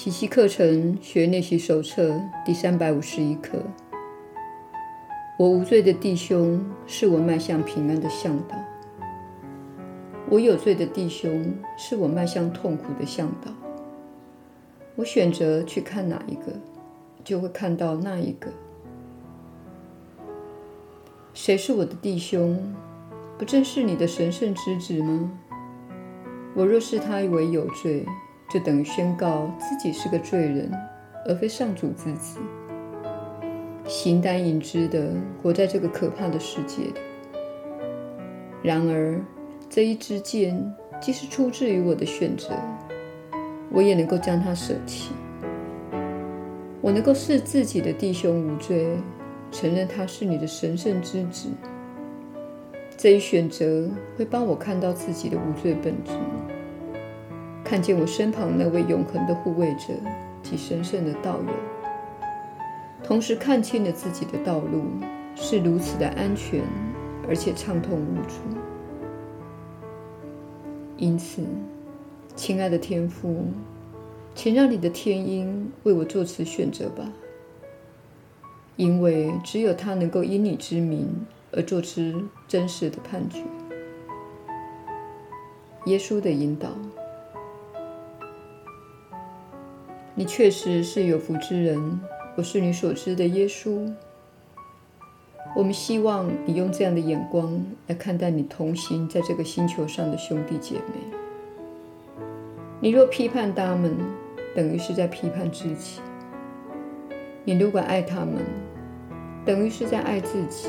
奇迹课程学练习手册第三百五十一课。我无罪的弟兄是我迈向平安的向导，我有罪的弟兄是我迈向痛苦的向导。我选择去看哪一个，就会看到那一个。谁是我的弟兄？不正是你的神圣之子吗？我若视他为有罪，就等于宣告自己是个罪人，而非上主之子，形单影只地活在这个可怕的世界里。然而，这一支箭既是出自于我的选择，我也能够将它舍弃。我能够视自己的弟兄无罪，承认他是你的神圣之子。这一选择会帮我看到自己的无罪本质。看见我身旁那位永恒的护卫者及神圣的道友，同时看清了自己的道路是如此的安全，而且畅通无阻。因此，亲爱的天父，请让你的天鹰为我做此选择吧，因为只有他能够因你之名而做出真实的判决。耶稣的引导。你确实是有福之人，我是你所知的耶稣。我们希望你用这样的眼光来看待你同行在这个星球上的兄弟姐妹。你若批判他们，等于是在批判自己；你如果爱他们，等于是在爱自己。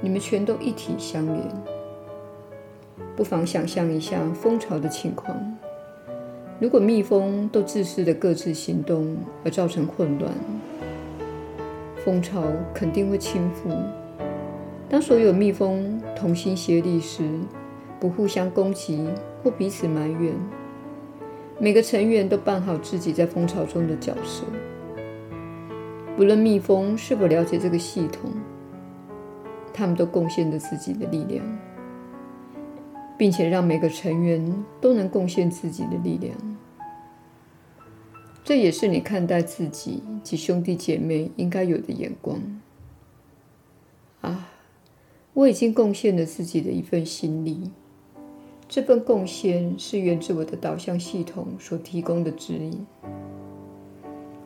你们全都一体相连。不妨想象一下蜂巢的情况。如果蜜蜂都自私地各自行动而造成混乱，蜂巢肯定会倾覆。当所有蜜蜂同心协力时，不互相攻击或彼此埋怨，每个成员都办好自己在蜂巢中的角色。不论蜜蜂是否了解这个系统，他们都贡献着自己的力量。并且让每个成员都能贡献自己的力量，这也是你看待自己及兄弟姐妹应该有的眼光。啊，我已经贡献了自己的一份心力，这份贡献是源自我的导向系统所提供的指引。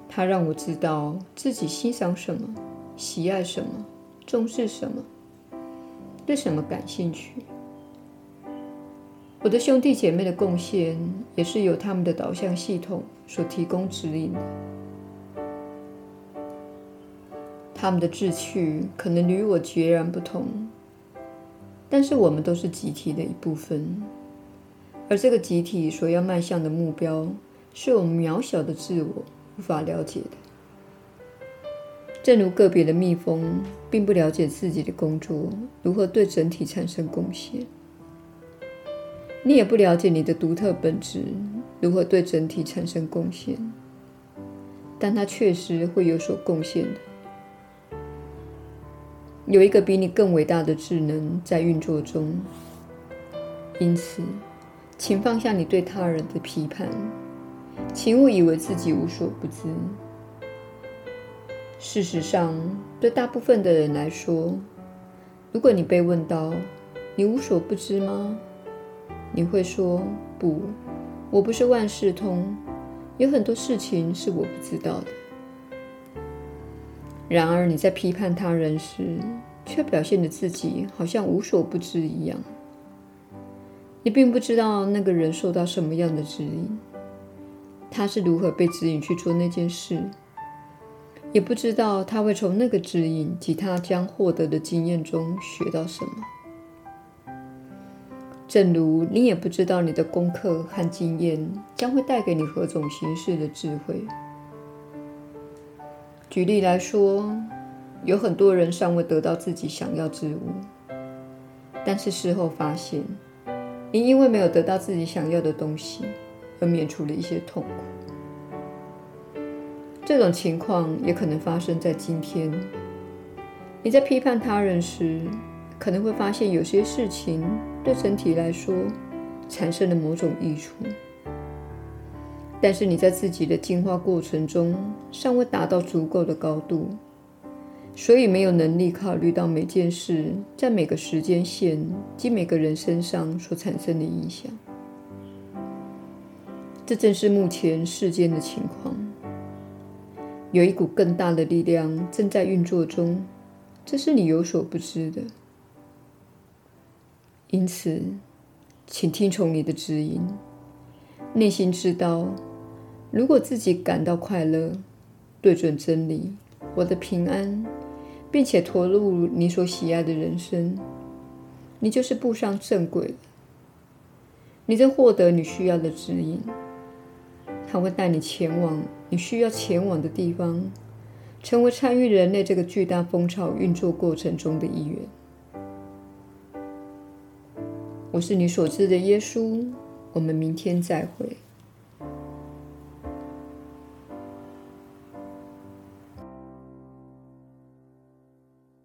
它让我知道自己欣赏什么、喜爱什么、重视什么、对什么感兴趣。我的兄弟姐妹的贡献也是由他们的导向系统所提供指引的。他们的志趣可能与我截然不同，但是我们都是集体的一部分，而这个集体所要迈向的目标，是我们渺小的自我无法了解的。正如个别的蜜蜂并不了解自己的工作如何对整体产生贡献。你也不了解你的独特本质如何对整体产生贡献，但它确实会有所贡献的。有一个比你更伟大的智能在运作中，因此，请放下你对他人的批判，请勿以为自己无所不知。事实上，对大部分的人来说，如果你被问到“你无所不知吗？”你会说：“不，我不是万事通，有很多事情是我不知道的。”然而你在批判他人时，却表现得自己好像无所不知一样。你并不知道那个人受到什么样的指引，他是如何被指引去做那件事，也不知道他会从那个指引及他将获得的经验中学到什么。正如你也不知道你的功课和经验将会带给你何种形式的智慧。举例来说，有很多人尚未得到自己想要之物，但是事后发现，你因为没有得到自己想要的东西，而免除了一些痛苦。这种情况也可能发生在今天。你在批判他人时，可能会发现有些事情对整体来说产生了某种益处，但是你在自己的进化过程中尚未达到足够的高度，所以没有能力考虑到每件事在每个时间线及每个人身上所产生的影响。这正是目前世间的情况。有一股更大的力量正在运作中，这是你有所不知的。因此，请听从你的指引，内心知道，如果自己感到快乐，对准真理，获得平安，并且投入你所喜爱的人生，你就是步上正轨了。你在获得你需要的指引。他会带你前往你需要前往的地方，成为参与人类这个巨大风潮运作过程中的一员。我是你所知的耶稣，我们明天再会。